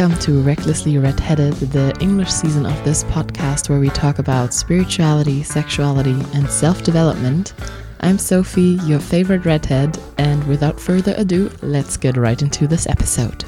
Welcome to Recklessly Redheaded, the English season of this podcast where we talk about spirituality, sexuality, and self development. I'm Sophie, your favorite redhead, and without further ado, let's get right into this episode.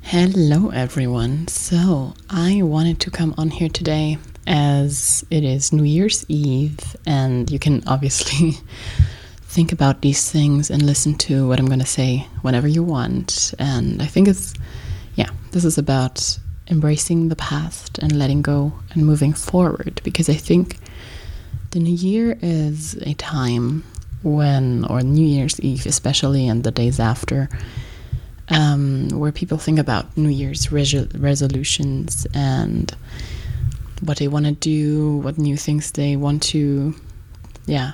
Hello, everyone. So, I wanted to come on here today as it is New Year's Eve, and you can obviously think about these things and listen to what I'm going to say whenever you want. And I think it's, this is about embracing the past and letting go and moving forward because I think the new year is a time when, or New Year's Eve especially, and the days after, um, where people think about New Year's resolutions and what they want to do, what new things they want to, yeah,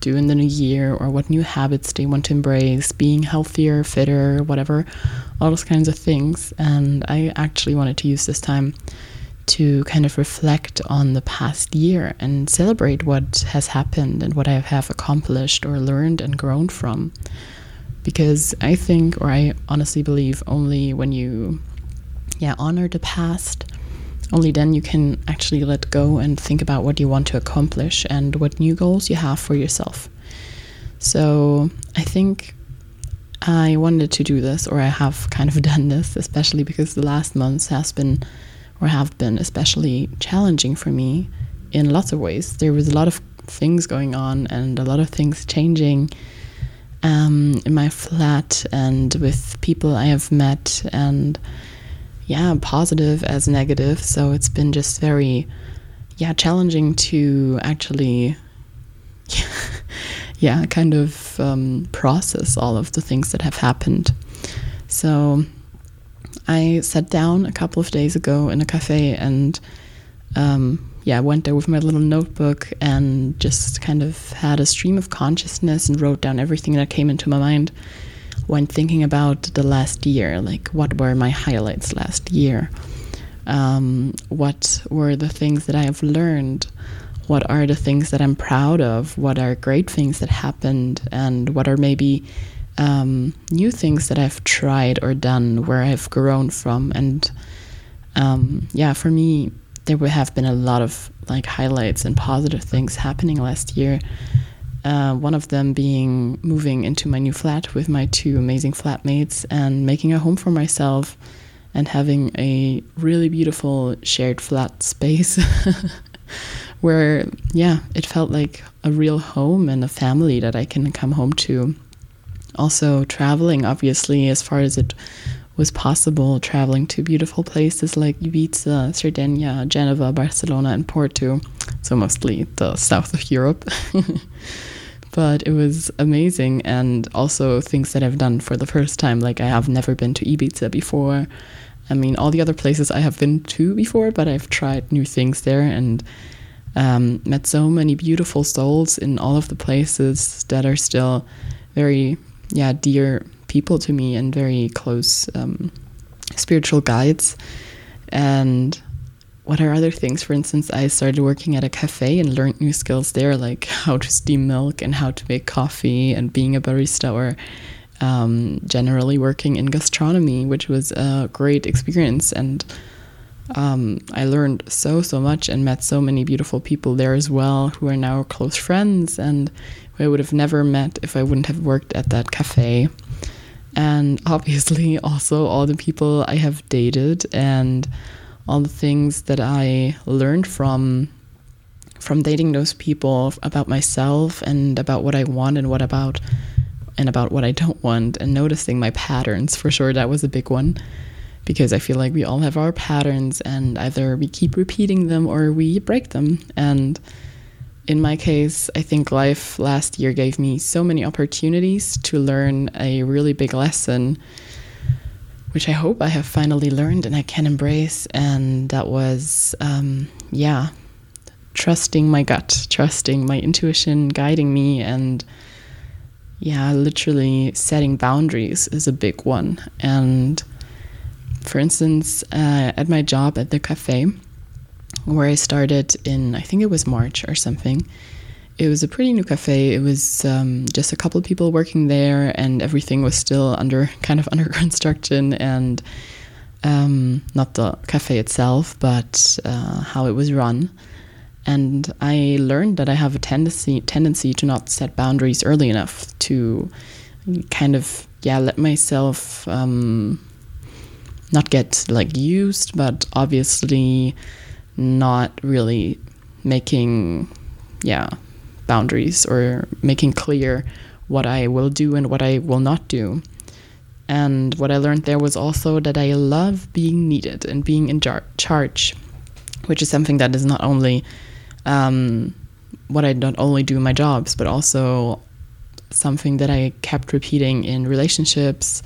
do in the new year or what new habits they want to embrace, being healthier, fitter, whatever, all those kinds of things. And I actually wanted to use this time to kind of reflect on the past year and celebrate what has happened and what I have accomplished or learned and grown from. Because I think, or I honestly believe, only when you yeah, honor the past only then you can actually let go and think about what you want to accomplish and what new goals you have for yourself. So I think I wanted to do this, or I have kind of done this, especially because the last months has been, or have been, especially challenging for me in lots of ways. There was a lot of things going on and a lot of things changing um, in my flat and with people I have met and yeah, positive as negative. So it's been just very, yeah, challenging to actually, yeah, kind of um, process all of the things that have happened. So I sat down a couple of days ago in a cafe and, um, yeah, went there with my little notebook and just kind of had a stream of consciousness and wrote down everything that came into my mind when thinking about the last year, like what were my highlights last year? Um, what were the things that I have learned? What are the things that I'm proud of? What are great things that happened? And what are maybe um, new things that I've tried or done where I've grown from? And um, yeah, for me, there have been a lot of like highlights and positive things happening last year. Uh, one of them being moving into my new flat with my two amazing flatmates and making a home for myself and having a really beautiful shared flat space where, yeah, it felt like a real home and a family that I can come home to. Also, traveling, obviously, as far as it was possible, traveling to beautiful places like Ibiza, Sardinia, Geneva, Barcelona, and Porto. So, mostly the south of Europe. but it was amazing and also things that I've done for the first time. Like I have never been to Ibiza before. I mean, all the other places I have been to before, but I've tried new things there and um, met so many beautiful souls in all of the places that are still very, yeah, dear people to me and very close um, spiritual guides. And what are other things? For instance, I started working at a cafe and learned new skills there, like how to steam milk and how to make coffee and being a barista or um, generally working in gastronomy, which was a great experience. And um, I learned so, so much and met so many beautiful people there as well who are now close friends and who I would have never met if I wouldn't have worked at that cafe. And obviously, also all the people I have dated and all the things that I learned from from dating those people about myself and about what I want and what about and about what I don't want and noticing my patterns for sure that was a big one. Because I feel like we all have our patterns and either we keep repeating them or we break them. And in my case I think life last year gave me so many opportunities to learn a really big lesson which I hope I have finally learned and I can embrace. And that was, um, yeah, trusting my gut, trusting my intuition guiding me. And yeah, literally setting boundaries is a big one. And for instance, uh, at my job at the cafe, where I started in, I think it was March or something, it was a pretty new cafe. It was um, just a couple of people working there, and everything was still under kind of under construction. And um, not the cafe itself, but uh, how it was run. And I learned that I have a tendency tendency to not set boundaries early enough to kind of yeah let myself um, not get like used, but obviously not really making yeah boundaries or making clear what I will do and what I will not do. And what I learned there was also that I love being needed and being in jar- charge, which is something that is not only um, what I not only do in my jobs, but also something that I kept repeating in relationships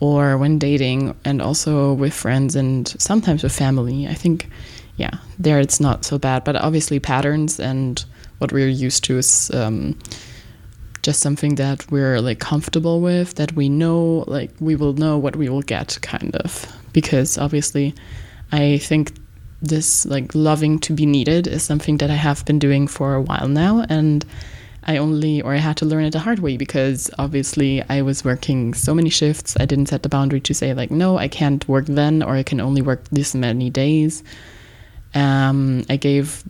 or when dating, and also with friends and sometimes with family. I think, yeah, there it's not so bad, but obviously patterns and what we're used to is. Um, just something that we're like comfortable with that we know like we will know what we will get kind of because obviously i think this like loving to be needed is something that i have been doing for a while now and i only or i had to learn it the hard way because obviously i was working so many shifts i didn't set the boundary to say like no i can't work then or i can only work this many days um, i gave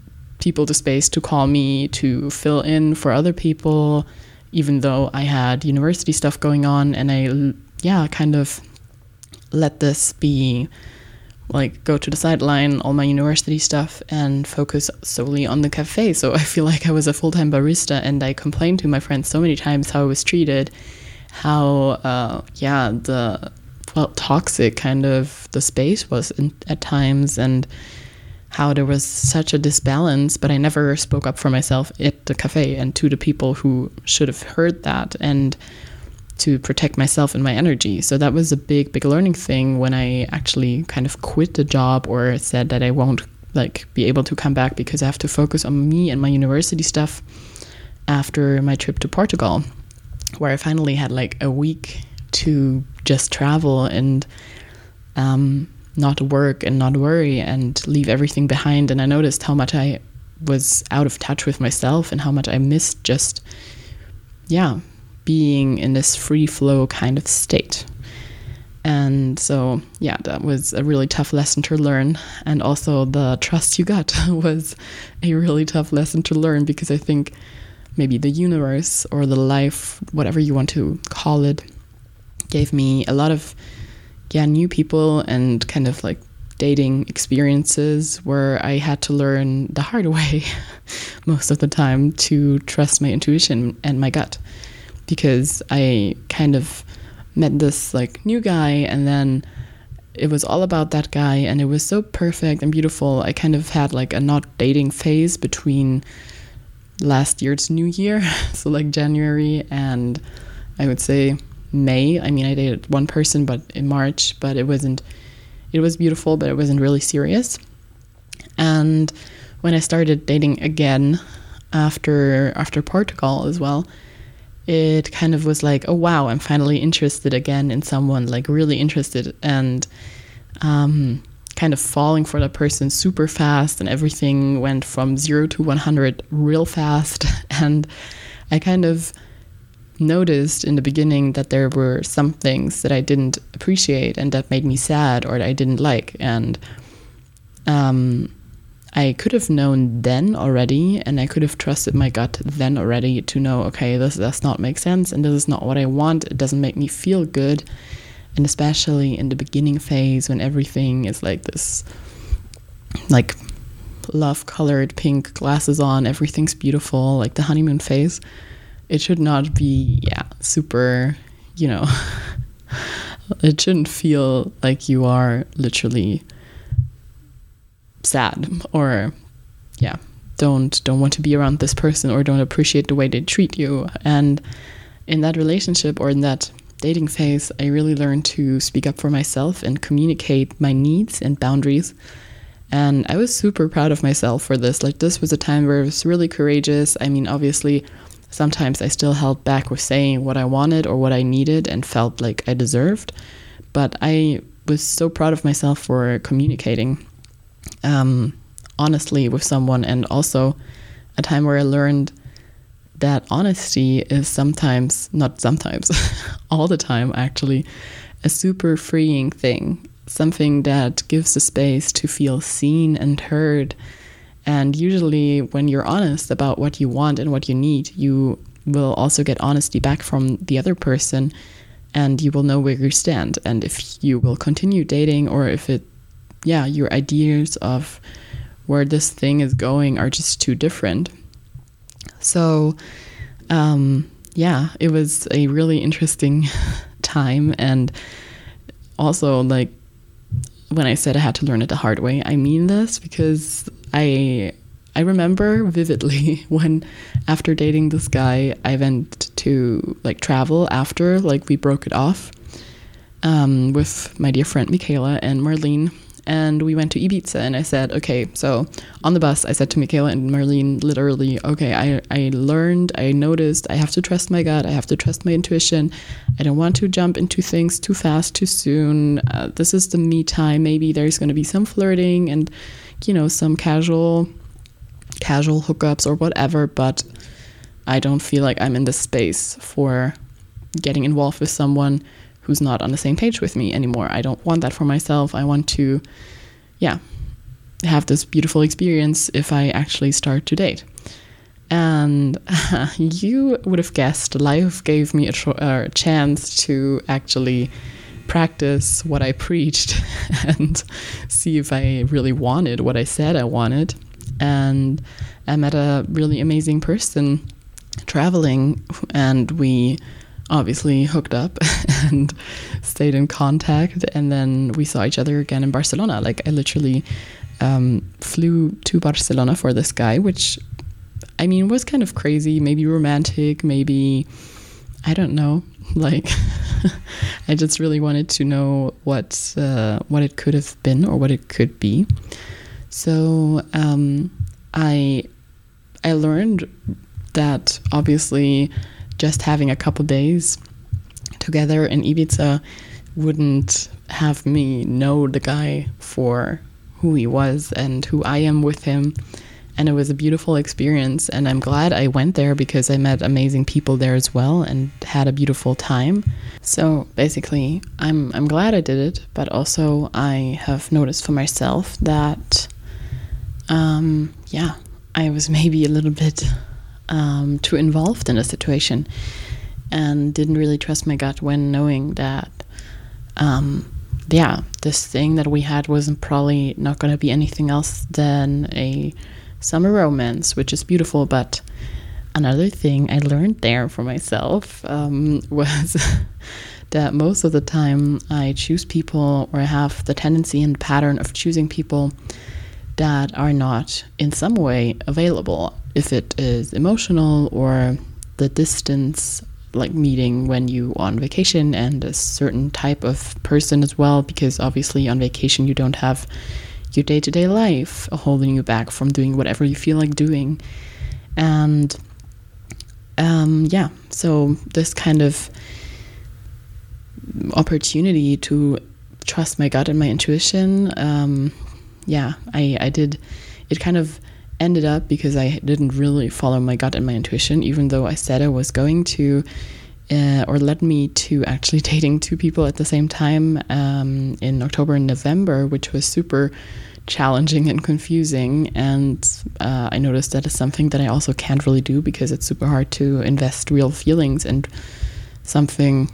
people the space to call me to fill in for other people even though I had university stuff going on and I, yeah, kind of let this be like go to the sideline, all my university stuff, and focus solely on the cafe. So I feel like I was a full time barista, and I complained to my friends so many times how I was treated, how, uh, yeah, the well, toxic kind of the space was in, at times, and how there was such a disbalance, but I never spoke up for myself at the cafe and to the people who should have heard that and to protect myself and my energy. So that was a big, big learning thing when I actually kind of quit the job or said that I won't like be able to come back because I have to focus on me and my university stuff after my trip to Portugal, where I finally had like a week to just travel and um, not work and not worry and leave everything behind. And I noticed how much I was out of touch with myself and how much I missed just, yeah, being in this free flow kind of state. And so, yeah, that was a really tough lesson to learn. And also, the trust you got was a really tough lesson to learn because I think maybe the universe or the life, whatever you want to call it, gave me a lot of yeah, new people and kind of like dating experiences where I had to learn the hard way most of the time to trust my intuition and my gut because I kind of met this like new guy and then it was all about that guy and it was so perfect and beautiful. I kind of had like a not dating phase between last year's new year, so like January and I would say May. I mean, I dated one person, but in March, but it wasn't. It was beautiful, but it wasn't really serious. And when I started dating again after after Portugal as well, it kind of was like, oh wow, I'm finally interested again in someone, like really interested, and um, kind of falling for that person super fast, and everything went from zero to 100 real fast, and I kind of noticed in the beginning that there were some things that I didn't appreciate and that made me sad or that I didn't like. And um, I could have known then already, and I could have trusted my gut then already to know, okay, this does not make sense, and this is not what I want. It doesn't make me feel good. And especially in the beginning phase when everything is like this, like love colored pink glasses on, everything's beautiful, like the honeymoon phase it should not be yeah super you know it shouldn't feel like you are literally sad or yeah don't don't want to be around this person or don't appreciate the way they treat you. And in that relationship or in that dating phase i really learned to speak up for myself and communicate my needs and boundaries. And i was super proud of myself for this. Like this was a time where i was really courageous. I mean obviously Sometimes I still held back with saying what I wanted or what I needed and felt like I deserved. But I was so proud of myself for communicating um, honestly with someone, and also a time where I learned that honesty is sometimes, not sometimes, all the time actually, a super freeing thing. something that gives the space to feel seen and heard. And usually, when you're honest about what you want and what you need, you will also get honesty back from the other person and you will know where you stand. And if you will continue dating or if it yeah your ideas of where this thing is going are just too different. So um, yeah it was a really interesting time. And also like when i said i had to learn it the hard way i mean this because i I remember vividly when after dating this guy, I went to like travel after like we broke it off um, with my dear friend Michaela and Marlene. And we went to Ibiza, and I said, okay, so on the bus, I said to Michaela and Marlene, literally, okay, I, I learned, I noticed, I have to trust my gut, I have to trust my intuition. I don't want to jump into things too fast, too soon. Uh, this is the me time. Maybe there's going to be some flirting and, you know, some casual casual hookups or whatever, but I don't feel like I'm in the space for getting involved with someone who's not on the same page with me anymore. I don't want that for myself. I want to, yeah, have this beautiful experience if I actually start to date. And you would have guessed, life gave me a, tr- uh, chance to actually practice what I preached and see if I really wanted what I said I wanted and I met a really amazing person traveling, and we obviously hooked up and stayed in contact. And then we saw each other again in Barcelona. Like, I literally um, flew to Barcelona for this guy, which I mean was kind of crazy, maybe romantic, maybe I don't know. Like, I just really wanted to know what uh, what it could have been or what it could be. So um, I I learned that obviously just having a couple days together in Ibiza wouldn't have me know the guy for who he was and who I am with him. And it was a beautiful experience. And I'm glad I went there because I met amazing people there as well and had a beautiful time. So basically, I'm, I'm glad I did it, but also I have noticed for myself that um, yeah, I was maybe a little bit um, too involved in a situation and didn't really trust my gut when knowing that, um, yeah, this thing that we had wasn't probably not going to be anything else than a summer romance, which is beautiful. But another thing I learned there for myself um, was. that most of the time I choose people or I have the tendency and pattern of choosing people that are not in some way available. If it is emotional or the distance, like meeting when you on vacation, and a certain type of person as well, because obviously on vacation you don't have your day to day life holding you back from doing whatever you feel like doing. And um, yeah, so this kind of opportunity to trust my gut and my intuition um, yeah, I, I did. It kind of ended up because I didn't really follow my gut and my intuition, even though I said I was going to, uh, or led me to actually dating two people at the same time um, in October and November, which was super challenging and confusing. And uh, I noticed that is something that I also can't really do because it's super hard to invest real feelings and something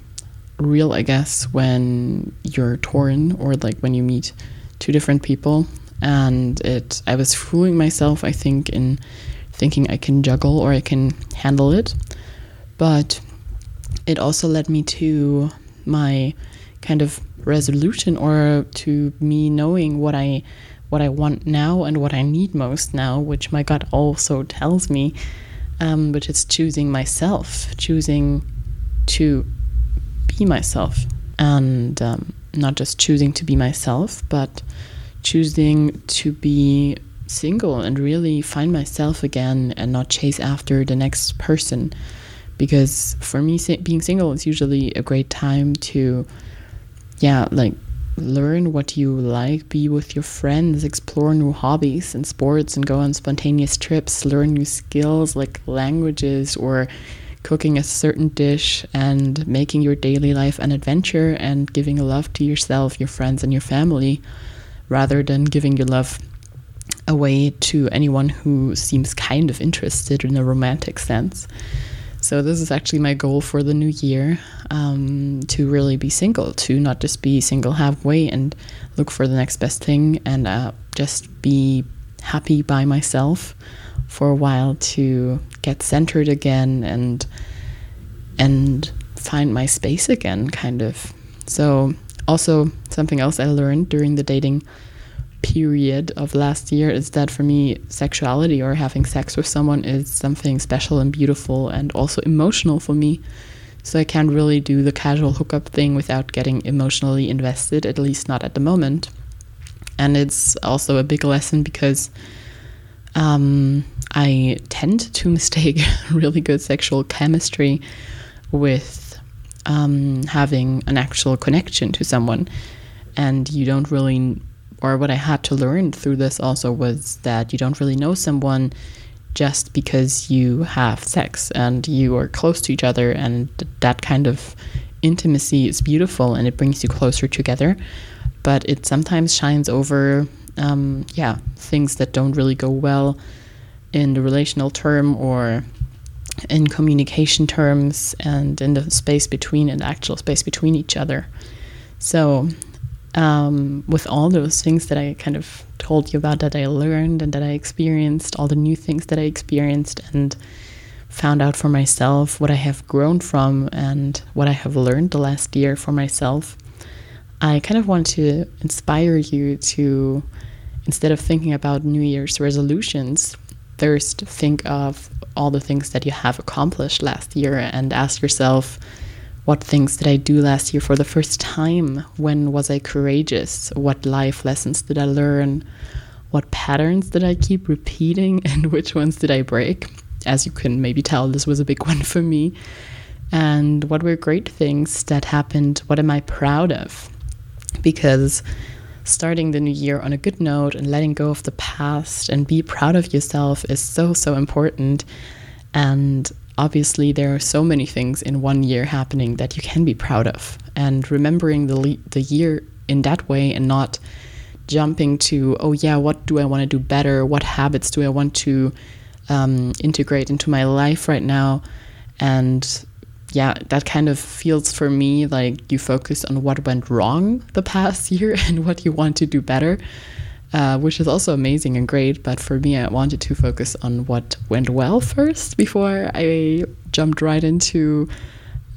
real, I guess, when you're torn or like when you meet two different people and it I was fooling myself I think in thinking I can juggle or I can handle it but it also led me to my kind of resolution or to me knowing what I what I want now and what I need most now which my gut also tells me um, which is choosing myself choosing to be myself and um, not just choosing to be myself but choosing to be single and really find myself again and not chase after the next person. Because for me, being single is usually a great time to, yeah, like learn what you like, be with your friends, explore new hobbies and sports, and go on spontaneous trips, learn new skills like languages or cooking a certain dish and making your daily life an adventure and giving love to yourself, your friends, and your family rather than giving your love away to anyone who seems kind of interested in a romantic sense. So, this is actually my goal for the new year um, to really be single, to not just be single halfway and look for the next best thing and uh, just be happy by myself for a while to get centered again and and find my space again kind of. So also something else i learned during the dating period of last year is that for me sexuality or having sex with someone is something special and beautiful and also emotional for me so i can't really do the casual hookup thing without getting emotionally invested at least not at the moment and it's also a big lesson because um, I tend to mistake really good sexual chemistry with um, having an actual connection to someone. And you don't really, or what I had to learn through this also was that you don't really know someone just because you have sex and you are close to each other. And that kind of intimacy is beautiful and it brings you closer together. But it sometimes shines over, um, yeah, things that don't really go well in the relational term or in communication terms and in the space between and actual space between each other. So, um, with all those things that I kind of told you about that I learned and that I experienced, all the new things that I experienced and found out for myself, what I have grown from and what I have learned the last year for myself, I kind of want to inspire you to, instead of thinking about New Year's resolutions, first think of all the things that you have accomplished last year and ask yourself what things did I do last year for the first time? When was I courageous? What life lessons did I learn? What patterns did I keep repeating and which ones did I break? As you can maybe tell, this was a big one for me. And what were great things that happened? What am I proud of? Because starting the new year on a good note and letting go of the past and be proud of yourself is so, so important. And obviously, there are so many things in one year happening that you can be proud of. And remembering the, the year in that way and not jumping to, oh, yeah, what do I want to do better? What habits do I want to um, integrate into my life right now? And yeah, that kind of feels for me like you focus on what went wrong the past year and what you want to do better, uh, which is also amazing and great. But for me, I wanted to focus on what went well first before I jumped right into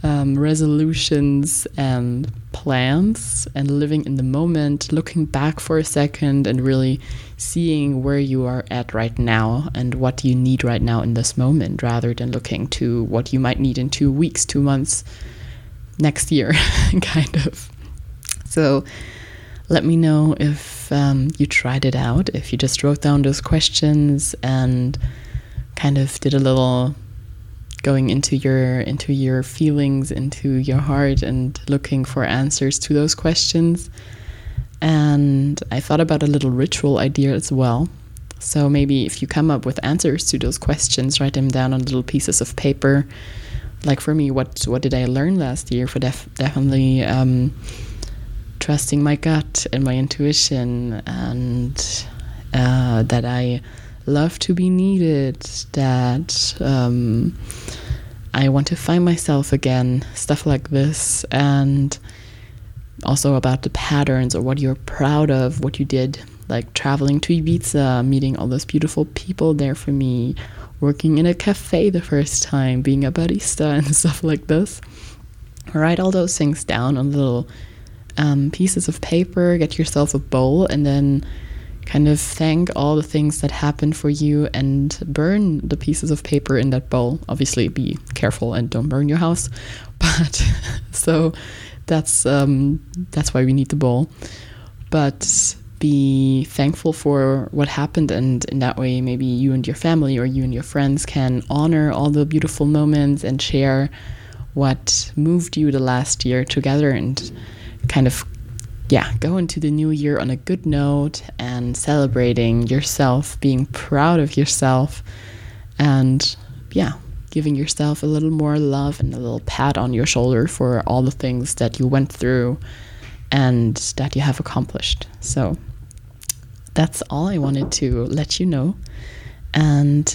um, resolutions and plans and living in the moment, looking back for a second and really seeing where you are at right now and what you need right now in this moment rather than looking to what you might need in two weeks, two months, next year, kind of. So let me know if um, you tried it out, if you just wrote down those questions and kind of did a little going into your into your feelings into your heart and looking for answers to those questions. And i thought about a little ritual idea as well. So maybe if you come up with answers to those questions write them down on little pieces of paper. Like for me what what did i learn last year? For def definitely um, trusting my gut and my intuition and uh, that i love to be needed, that um, I want to find myself again, stuff like this, and also about the patterns or what you're proud of, what you did, like traveling to Ibiza, meeting all those beautiful people there for me, working in a cafe the first time, being a barista, and stuff like this. Write all those things down on little um, pieces of paper, get yourself a bowl, and then kind of thank all the things that happened for you and burn the pieces of paper in that bowl. Obviously, be careful and don't burn your house. But so that's um, that's why we need the bowl. But be thankful for what happened, and in that way, maybe you and your family or you and your friends can honor all the beautiful moments and share what moved you the last year together and kind of yeah, go into the new year on a good note and celebrating yourself, being proud of yourself, and yeah, giving yourself a little more love and a little pat on your shoulder for all the things that you went through and that you have accomplished. So that's all I wanted to let you know. And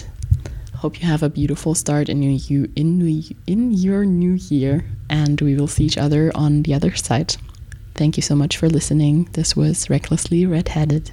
hope you have a beautiful start in your in in your new year and we will see each other on the other side. Thank you so much for listening. This was Recklessly Redheaded.